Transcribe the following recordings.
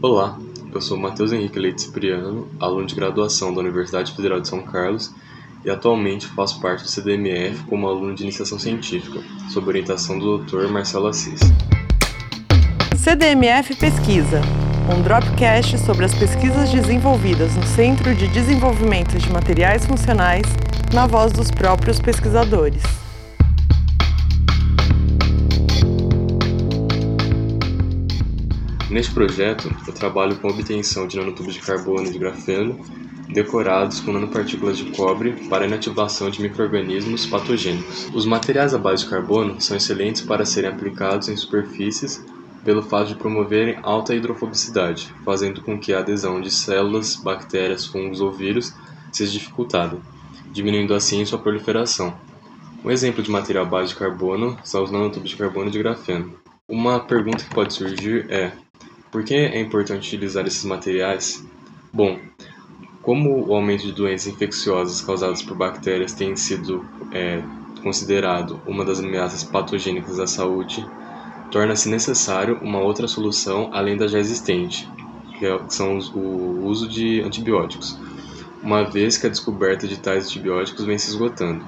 Olá, eu sou Matheus Henrique Leite Cipriano, aluno de graduação da Universidade Federal de São Carlos e atualmente faço parte do CDMF como aluno de iniciação científica, sob orientação do Dr. Marcelo Assis. CDMF Pesquisa, um dropcast sobre as pesquisas desenvolvidas no Centro de Desenvolvimento de Materiais Funcionais, na voz dos próprios pesquisadores. Neste projeto, eu trabalho com a obtenção de nanotubos de carbono e de grafeno decorados com nanopartículas de cobre para inativação de microrganismos patogênicos. Os materiais à base de carbono são excelentes para serem aplicados em superfícies pelo fato de promoverem alta hidrofobicidade, fazendo com que a adesão de células, bactérias, fungos ou vírus seja dificultada, diminuindo assim sua proliferação. Um exemplo de material à base de carbono são os nanotubos de carbono de grafeno. Uma pergunta que pode surgir é: por que é importante utilizar esses materiais? Bom, como o aumento de doenças infecciosas causadas por bactérias tem sido é, considerado uma das ameaças patogênicas à saúde, torna-se necessário uma outra solução além da já existente, que é, são o uso de antibióticos, uma vez que a descoberta de tais antibióticos vem se esgotando.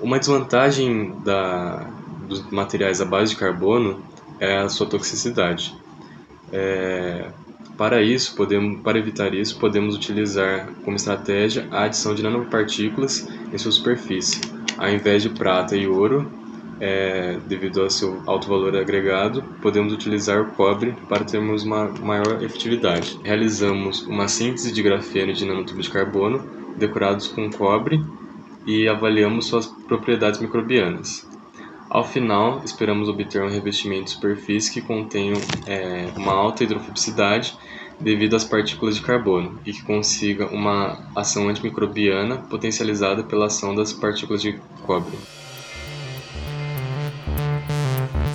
Uma desvantagem da, dos materiais à base de carbono é a sua toxicidade. É, para isso, podemos, para evitar isso, podemos utilizar como estratégia a adição de nanopartículas em sua superfície. Ao invés de prata e ouro, é, devido ao seu alto valor agregado, podemos utilizar o cobre para termos uma maior efetividade. Realizamos uma síntese de grafeno e de nanotubos de carbono decorados com cobre e avaliamos suas propriedades microbianas. Ao final, esperamos obter um revestimento de superfície que contenha é, uma alta hidrofobicidade devido às partículas de carbono e que consiga uma ação antimicrobiana potencializada pela ação das partículas de cobre.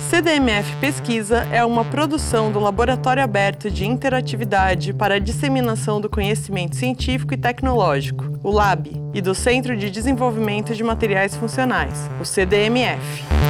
CDMF Pesquisa é uma produção do Laboratório Aberto de Interatividade para a Disseminação do Conhecimento Científico e Tecnológico, o LAB, e do Centro de Desenvolvimento de Materiais Funcionais, o CDMF.